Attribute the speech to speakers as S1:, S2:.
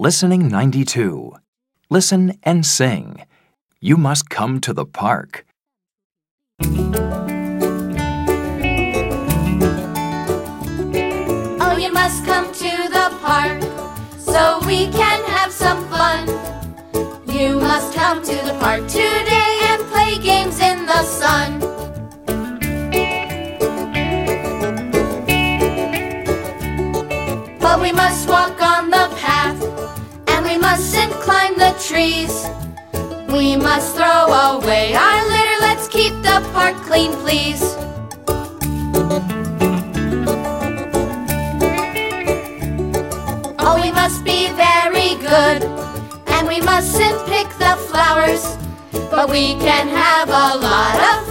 S1: Listening 92. Listen and sing. You must come to the park.
S2: Oh, you must come to the park so we can have some fun. You must come to the park today and play games in the sun. But we must walk mustn't climb the trees. We must throw away our litter. Let's keep the park clean, please. Oh, we must be very good, and we mustn't pick the flowers, but we can have a lot of